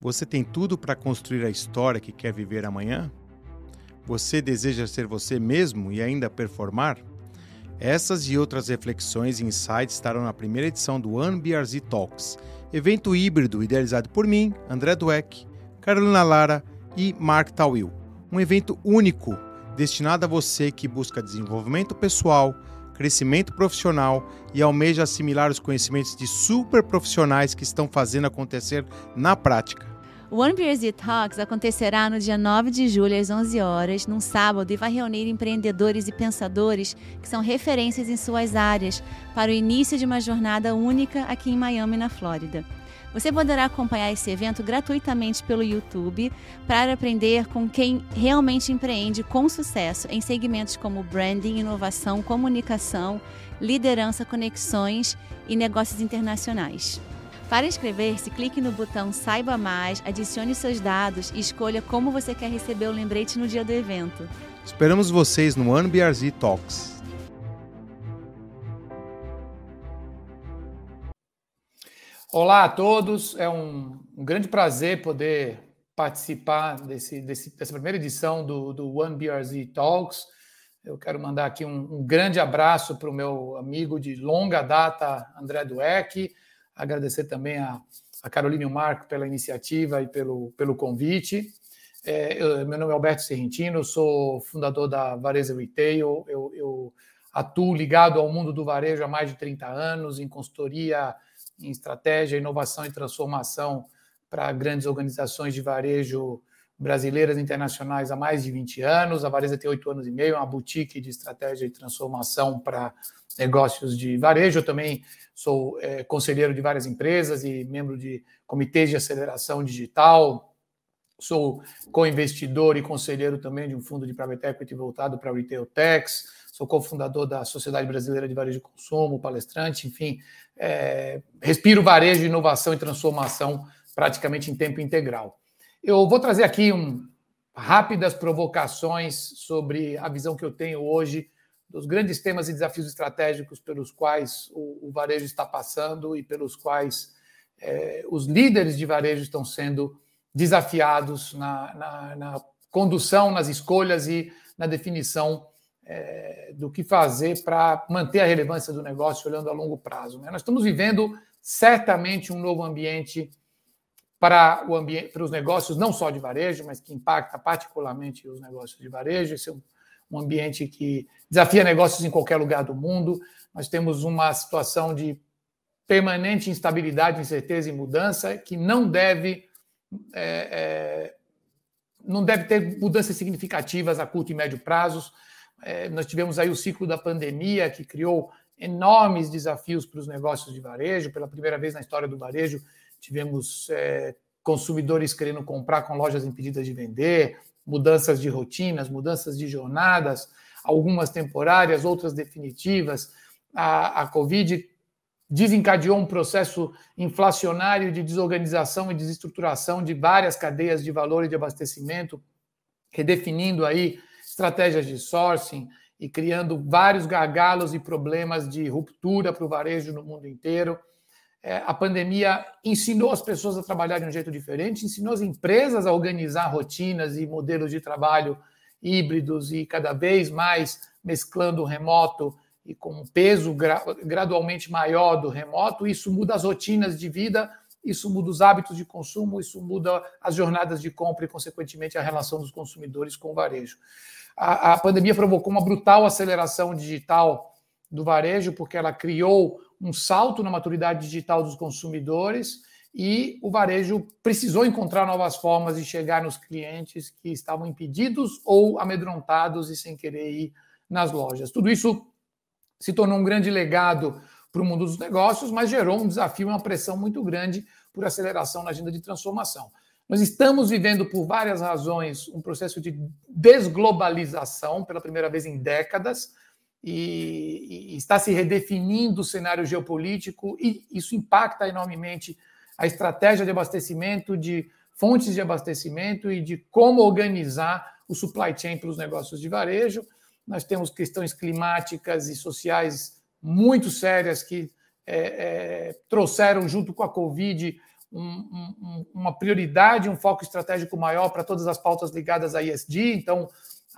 Você tem tudo para construir a história que quer viver amanhã? Você deseja ser você mesmo e ainda performar? Essas e outras reflexões e insights estarão na primeira edição do OneBRZ Talks, evento híbrido idealizado por mim, André Dueck, Carolina Lara e Mark Tawil. Um evento único destinado a você que busca desenvolvimento pessoal, crescimento profissional e almeja assimilar os conhecimentos de super profissionais que estão fazendo acontecer na prática. O One Beers Talks acontecerá no dia 9 de julho às 11 horas, num sábado, e vai reunir empreendedores e pensadores que são referências em suas áreas para o início de uma jornada única aqui em Miami, na Flórida. Você poderá acompanhar esse evento gratuitamente pelo YouTube para aprender com quem realmente empreende com sucesso em segmentos como branding, inovação, comunicação, liderança, conexões e negócios internacionais. Para inscrever-se, clique no botão Saiba Mais, adicione seus dados e escolha como você quer receber o lembrete no dia do evento. Esperamos vocês no OneBRZ Talks. Olá a todos, é um, um grande prazer poder participar desse, desse, dessa primeira edição do, do OneBRZ Talks. Eu quero mandar aqui um, um grande abraço para o meu amigo de longa data, André Dueck Agradecer também a, a Carolina e o Marco pela iniciativa e pelo, pelo convite. É, eu, meu nome é Alberto Serrentino, sou fundador da Vareza Retail. Eu, eu, atuo ligado ao mundo do varejo há mais de 30 anos, em consultoria, em estratégia, inovação e transformação para grandes organizações de varejo brasileiras internacionais há mais de 20 anos. A Vareza tem oito anos e meio, é uma boutique de estratégia e transformação para negócios de varejo. Eu também sou é, conselheiro de várias empresas e membro de comitês de aceleração digital. Sou co-investidor e conselheiro também de um fundo de private equity voltado para retail techs. Sou cofundador da Sociedade Brasileira de Varejo e Consumo, palestrante, enfim, é, respiro varejo, inovação e transformação praticamente em tempo integral. Eu vou trazer aqui um, rápidas provocações sobre a visão que eu tenho hoje dos grandes temas e desafios estratégicos pelos quais o, o varejo está passando e pelos quais é, os líderes de varejo estão sendo desafiados na, na, na condução, nas escolhas e na definição é, do que fazer para manter a relevância do negócio olhando a longo prazo. Né? Nós estamos vivendo certamente um novo ambiente para, o ambiente, para os negócios, não só de varejo, mas que impacta particularmente os negócios de varejo. Esse é um um ambiente que desafia negócios em qualquer lugar do mundo. Nós temos uma situação de permanente instabilidade, incerteza e mudança que não deve é, é, não deve ter mudanças significativas a curto e médio prazos. É, nós tivemos aí o ciclo da pandemia que criou enormes desafios para os negócios de varejo. Pela primeira vez na história do varejo, tivemos é, consumidores querendo comprar com lojas impedidas de vender, mudanças de rotinas, mudanças de jornadas, algumas temporárias, outras definitivas. A, a Covid desencadeou um processo inflacionário de desorganização e desestruturação de várias cadeias de valor e de abastecimento, redefinindo aí estratégias de sourcing e criando vários gargalos e problemas de ruptura para o varejo no mundo inteiro é, a pandemia ensinou as pessoas a trabalhar de um jeito diferente, ensinou as empresas a organizar rotinas e modelos de trabalho híbridos e cada vez mais mesclando o remoto e com um peso gra gradualmente maior do remoto. Isso muda as rotinas de vida, isso muda os hábitos de consumo, isso muda as jornadas de compra e, consequentemente, a relação dos consumidores com o varejo. A, a pandemia provocou uma brutal aceleração digital do varejo, porque ela criou um salto na maturidade digital dos consumidores e o varejo precisou encontrar novas formas de chegar nos clientes que estavam impedidos ou amedrontados e sem querer ir nas lojas. Tudo isso se tornou um grande legado para o mundo dos negócios, mas gerou um desafio e uma pressão muito grande por aceleração na agenda de transformação. Nós estamos vivendo, por várias razões, um processo de desglobalização pela primeira vez em décadas e, e está se redefinindo o cenário geopolítico e isso impacta enormemente a estratégia de abastecimento, de fontes de abastecimento e de como organizar o supply chain para os negócios de varejo. Nós temos questões climáticas e sociais muito sérias que é, é, trouxeram, junto com a Covid, um, um, uma prioridade, um foco estratégico maior para todas as pautas ligadas à ISD, então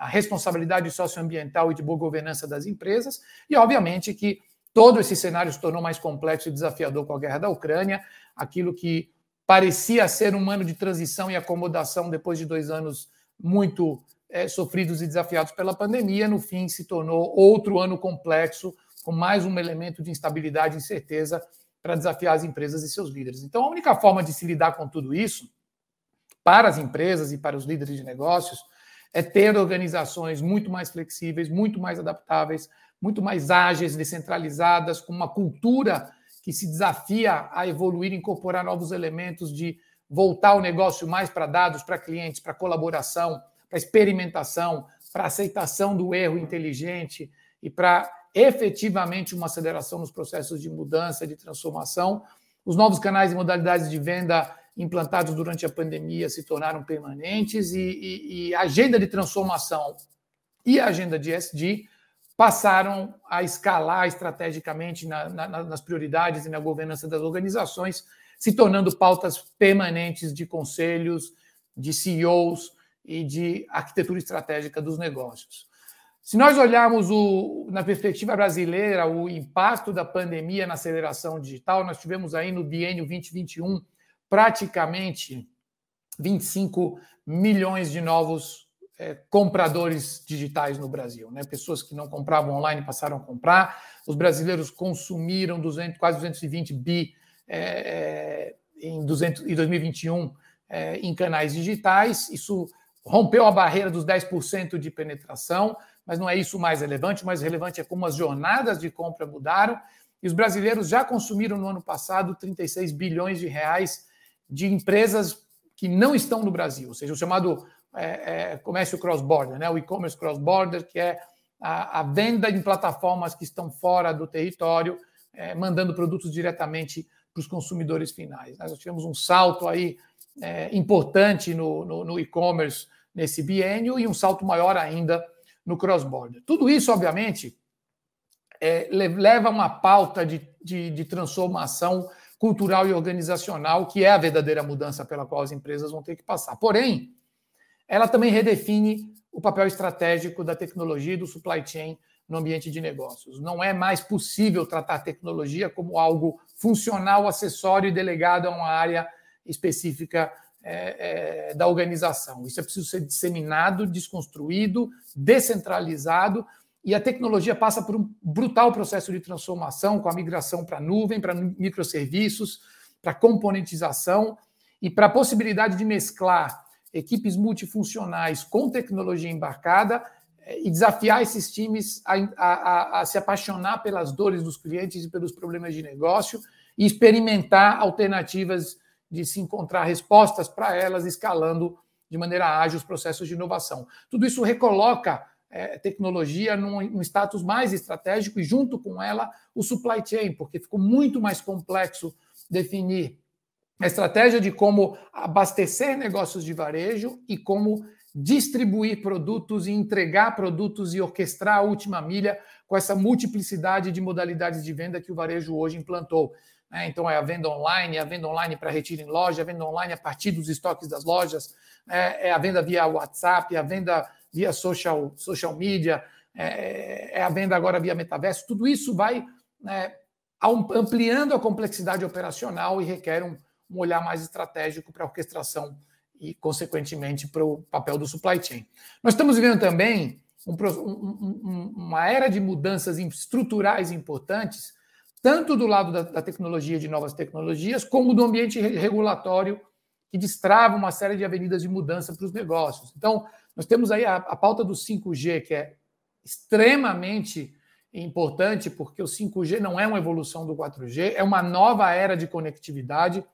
a responsabilidade socioambiental e de boa governança das empresas, e obviamente que todo esse cenário se tornou mais complexo e desafiador com a guerra da Ucrânia, aquilo que parecia ser um ano de transição e acomodação depois de dois anos muito é, sofridos e desafiados pela pandemia, no fim se tornou outro ano complexo, com mais um elemento de instabilidade e incerteza para desafiar as empresas e seus líderes. Então, a única forma de se lidar com tudo isso, para as empresas e para os líderes de negócios, é ter organizações muito mais flexíveis, muito mais adaptáveis, muito mais ágeis, descentralizadas, com uma cultura que se desafia a evoluir, incorporar novos elementos de voltar o negócio mais para dados, para clientes, para colaboração, para experimentação, para aceitação do erro inteligente e para efetivamente uma aceleração nos processos de mudança, de transformação. Os novos canais e modalidades de venda implantados durante a pandemia se tornaram permanentes e, e, e a agenda de transformação e a agenda de SD passaram a escalar estrategicamente na, na, nas prioridades e na governança das organizações, se tornando pautas permanentes de conselhos, de CEOs e de arquitetura estratégica dos negócios. Se nós olharmos o, na perspectiva brasileira o impacto da pandemia na aceleração digital, nós tivemos aí no biênio 2021 praticamente 25 milhões de novos é, compradores digitais no Brasil. Né? Pessoas que não compravam online passaram a comprar. Os brasileiros consumiram 200, quase 220 bi é, é, em, 200, em 2021 é, em canais digitais. Isso rompeu a barreira dos 10% de penetração mas não é isso mais relevante. O mais relevante é como as jornadas de compra mudaram. E os brasileiros já consumiram no ano passado 36 bilhões de reais de empresas que não estão no Brasil, ou seja, o chamado é, é, comércio cross-border, né? o e-commerce cross-border, que é a, a, venda em plataformas que estão fora do território, é, mandando produtos diretamente para os consumidores finais. Nós tivemos um salto aí é, importante no, no, no e-commerce nesse biênio e um salto maior ainda no cross-border. Tudo isso, obviamente, é, leva a uma pauta de, de, de transformação cultural e organizacional, que é a verdadeira mudança pela qual as empresas vão ter que passar. Porém, ela também redefine o papel estratégico da tecnologia e do supply chain no ambiente de negócios. Não é mais possível tratar a tecnologia como algo funcional, acessório e delegado a uma área específica é, é, da organização. Isso é preciso ser disseminado, desconstruído, descentralizado, e a tecnologia passa por um brutal processo de transformação com a migração para nuvem, para microserviços, para componentização e para a possibilidade de mesclar equipes multifuncionais com tecnologia embarcada é, e desafiar esses times a, a, a, se apaixonar pelas dores dos clientes e pelos problemas de negócio e experimentar alternativas de se encontrar respostas para elas, escalando de maneira ágil os processos de inovação. Tudo isso recoloca é, tecnologia num, status mais estratégico e, junto com ela, o supply chain, porque ficou muito mais complexo definir a estratégia de como abastecer negócios de varejo e como distribuir produtos e entregar produtos e orquestrar a última milha com essa multiplicidade de modalidades de venda que o varejo hoje implantou. Né? Então, é a venda online, é a venda online para retiro em loja, a venda online a partir dos estoques das lojas, é, é a venda via WhatsApp, é a venda via social, social media, é, é a venda agora via metaverso. Tudo isso vai né, ampliando a complexidade operacional e requer um, um olhar mais estratégico para a orquestração e, consequentemente, para o papel do supply chain. Nós estamos vivendo também um, um, uma era de mudanças estruturais importantes tanto do lado da, da tecnologia, de novas tecnologias, como do ambiente regulatório, que destrava uma série de avenidas de mudança para os negócios. Então, nós temos aí a, a pauta do 5G, que é extremamente importante, porque o 5G não é uma evolução do 4G, é uma nova era de conectividade,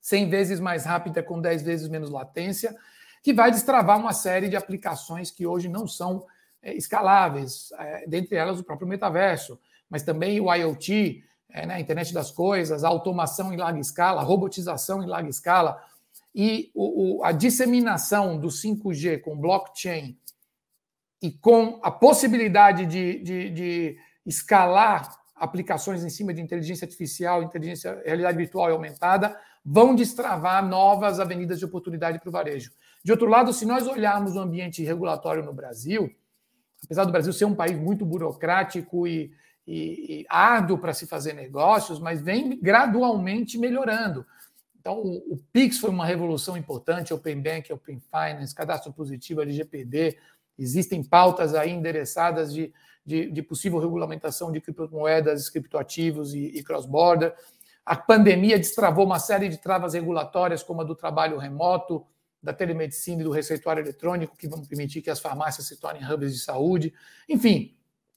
100 vezes mais rápida, com 10 vezes menos latência, que vai destravar uma série de aplicações que hoje não são é, escaláveis, é, dentre elas o próprio metaverso mas também o IoT, é, né, a internet das coisas, a automação em larga escala, a robotização em larga escala e o, o, a disseminação do 5G com blockchain e com a possibilidade de, de, de escalar aplicações em cima de inteligência artificial, inteligência, realidade virtual e aumentada, vão destravar novas avenidas de oportunidade para o varejo. De outro lado, se nós olharmos o ambiente regulatório no Brasil, apesar do Brasil ser um país muito burocrático e, e, e árduo para se fazer negócios, mas vem gradualmente melhorando. Então, o, Pix foi uma revolução importante, Open Bank, Open Finance, cadastro positivo, LGPD, existem pautas aí endereçadas de, de, de possível regulamentação de criptomoedas, criptoativos e, e cross-border. A pandemia destravou uma série de travas regulatórias, como a do trabalho remoto, da telemedicina e do receituário eletrônico, que vão permitir que as farmácias se tornem hubs de saúde. Enfim,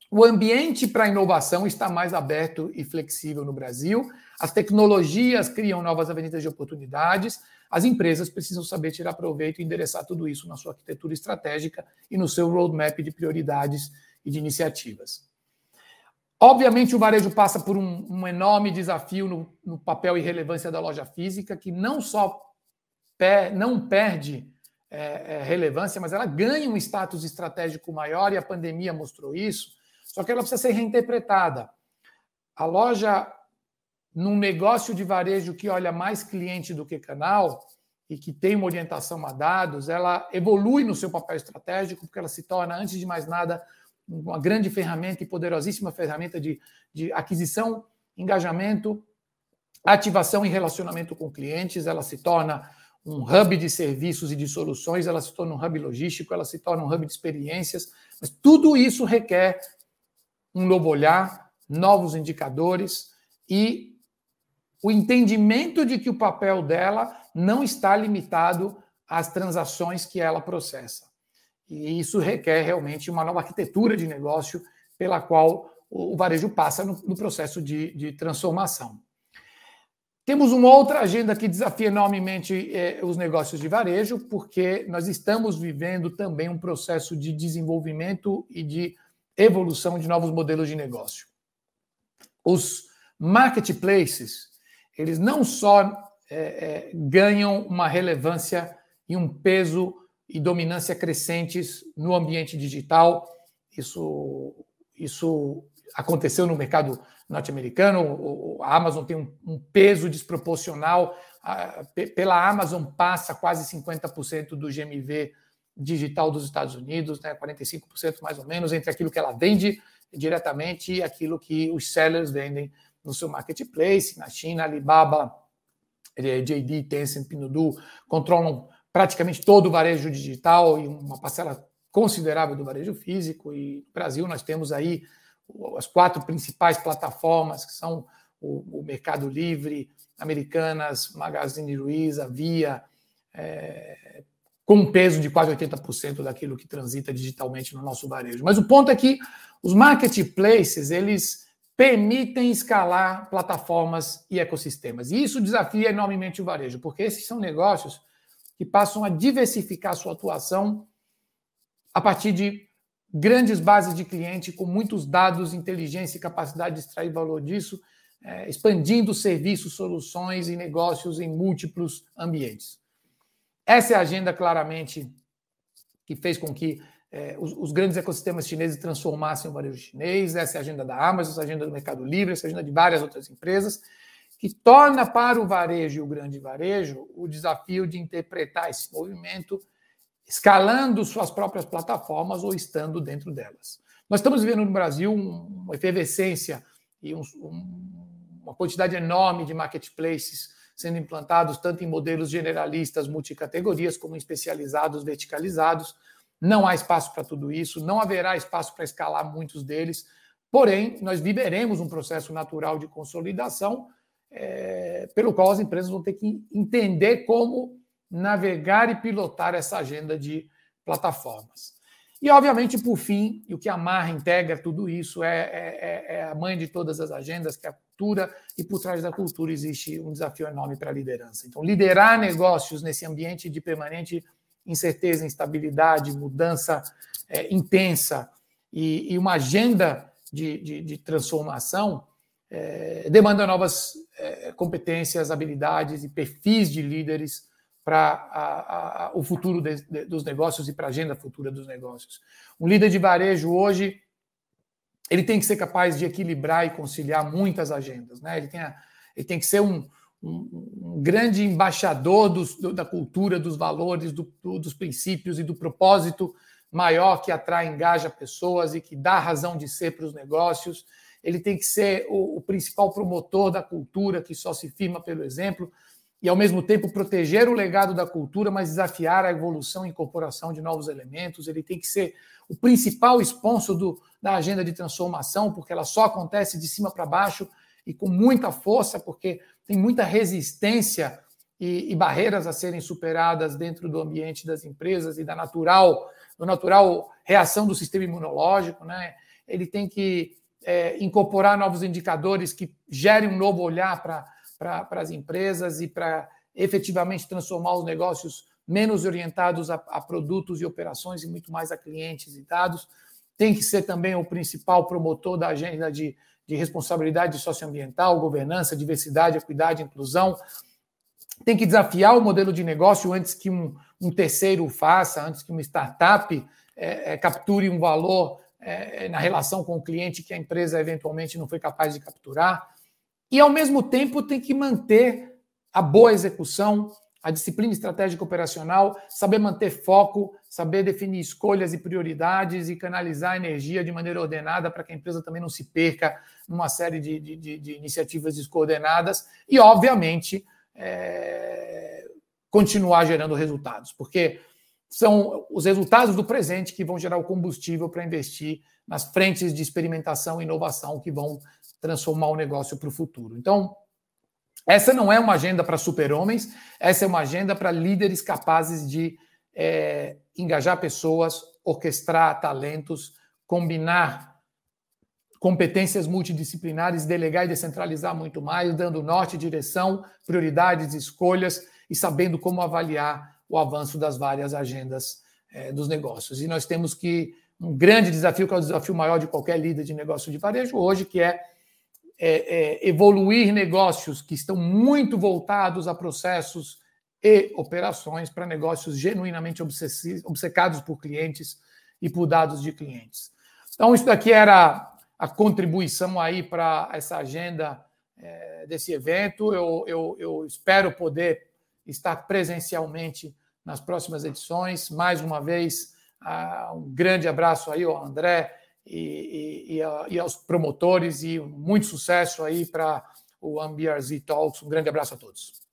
o ambiente para a inovação está mais aberto e flexível no Brasil. As tecnologias criam novas avenidas de oportunidades. As empresas precisam saber tirar proveito e endereçar tudo isso na sua arquitetura estratégica e no seu roadmap de prioridades e de iniciativas. Obviamente, o varejo passa por um, um enorme desafio no, no papel e relevância da loja física, que não só não perde é, é, relevância, mas ela ganha um status estratégico maior e a pandemia mostrou isso. Só que ela precisa ser reinterpretada. A loja, num negócio de varejo que olha mais cliente do que canal e que tem uma orientação a dados, ela evolui no seu papel estratégico, porque ela se torna, antes de mais nada, uma grande ferramenta e poderosíssima ferramenta de, de aquisição, engajamento, ativação e relacionamento com clientes. Ela se torna um hub de serviços e de soluções, ela se torna um hub logístico, ela se torna um hub de experiências, mas tudo isso requer um novo olhar, novos indicadores e o entendimento de que o papel dela não está limitado às transações que ela processa. E isso requer realmente uma nova arquitetura de negócio pela qual o varejo passa no, no processo de, de transformação. Temos uma outra agenda que desafia enormemente eh, os negócios de varejo, porque nós estamos vivendo também um processo de desenvolvimento e de evolução de novos modelos de negócio. Os marketplaces, eles não só eh, eh, ganham uma relevância e um peso e dominância crescentes no ambiente digital, isso, isso aconteceu no mercado norte-americano. A Amazon tem um, um peso desproporcional. pela Amazon passa quase 50% do GMV digital dos Estados Unidos, né, 45% mais ou menos, entre aquilo que ela vende diretamente e aquilo que os sellers vendem no seu marketplace. Na China, Alibaba, eh, JD, Tencent, Pinduoduo controlam praticamente todo o varejo digital e uma parcela considerável do varejo físico. E no Brasil nós temos aí as quatro principais plataformas, que são o, o Mercado Livre, Americanas, Magazine Luiza, Via, é, com um peso de quase 80% daquilo que transita digitalmente no nosso varejo. Mas o ponto é que os marketplaces, eles permitem escalar plataformas e ecossistemas. E isso desafia enormemente o varejo, porque esses são negócios que passam a diversificar sua atuação a partir de grandes bases de cliente com muitos dados, inteligência e capacidade de extrair valor disso, é, expandindo serviços, soluções e negócios em múltiplos ambientes. Essa é a agenda claramente que fez com que é, os, os, grandes ecossistemas chineses transformassem o varejo chinês. Essa é a agenda da Amazon, essa é a agenda do Mercado Livre, essa é a agenda de várias outras empresas, que torna para o varejo e o grande varejo o desafio de interpretar esse movimento escalando suas próprias plataformas ou estando dentro delas. Nós estamos vivendo no Brasil uma efervescência e um, uma quantidade enorme de marketplaces sendo implantados, tanto em modelos generalistas, multicategorias, como em especializados, verticalizados. Não há espaço para tudo isso, não haverá espaço para escalar muitos deles. Porém, nós viveremos um processo natural de consolidação, é, pelo qual as empresas vão ter que entender como navegar e pilotar essa agenda de plataformas. E, obviamente, por fim, e o que amarra, integra tudo isso é, é, é, é, a mãe de todas as agendas, que é a cultura, e por trás da cultura existe um desafio enorme para a liderança. Então, liderar negócios nesse ambiente de permanente incerteza, instabilidade, mudança é, intensa e, e, uma agenda de, de, de transformação é, demanda novas é, competências, habilidades e perfis de líderes para o futuro de, de, dos negócios e para a agenda futura dos negócios. Um líder de varejo hoje ele tem que ser capaz de equilibrar e conciliar muitas agendas. Né? Ele, tem a, ele tem que ser um, um, grande embaixador dos, do, da cultura, dos valores, do, dos princípios e do propósito maior que atrai, engaja pessoas e que dá razão de ser para os negócios. Ele tem que ser o, o principal promotor da cultura, que só se firma pelo exemplo, e ao mesmo tempo proteger o legado da cultura, mas desafiar a evolução e incorporação de novos elementos. Ele tem que ser o principal sponsor do, da agenda de transformação, porque ela só acontece de cima para baixo e com muita força, porque tem muita resistência e, e, barreiras a serem superadas dentro do ambiente das empresas e da natural, do natural reação do sistema imunológico, né? Ele tem que é, incorporar novos indicadores que gerem um novo olhar para as empresas e para efetivamente transformar os negócios menos orientados a, a, produtos e operações e muito mais a clientes e dados. Tem que ser também o principal promotor da agenda de, de responsabilidade socioambiental, governança, diversidade, equidade, inclusão. Tem que desafiar o modelo de negócio antes que um, um terceiro faça, antes que uma startup é, é, capture um valor é, na relação com o cliente que a empresa eventualmente não foi capaz de capturar. E, ao mesmo tempo, tem que manter a boa execução, a disciplina estratégica operacional, saber manter foco, saber definir escolhas e prioridades e canalizar a energia de maneira ordenada para que a empresa também não se perca numa série de, de, de iniciativas descoordenadas e, obviamente, é, continuar gerando resultados, porque são os resultados do presente que vão gerar o combustível para investir nas frentes de experimentação e inovação que vão transformar o negócio para o futuro. Então, essa não é uma agenda para super-homens, essa é uma agenda para líderes capazes de é, engajar pessoas, orquestrar talentos, combinar competências multidisciplinares, delegar e descentralizar muito mais, dando norte, direção, prioridades, escolhas e sabendo como avaliar o avanço das várias agendas é, dos negócios. E nós temos que um grande desafio, que é o desafio maior de qualquer líder de negócio de varejo hoje, que é é, é, evoluir negócios que estão muito voltados a processos e operações para negócios genuinamente obcecados por clientes e por dados de clientes. Então, isso daqui era a contribuição aí para essa agenda é, desse evento. Eu, eu, eu espero poder estar presencialmente nas próximas edições. Mais uma vez, uh, um grande abraço aí ao André e, e, e, aos promotores e muito sucesso aí para o AmBRZ Talks. Um grande abraço a todos.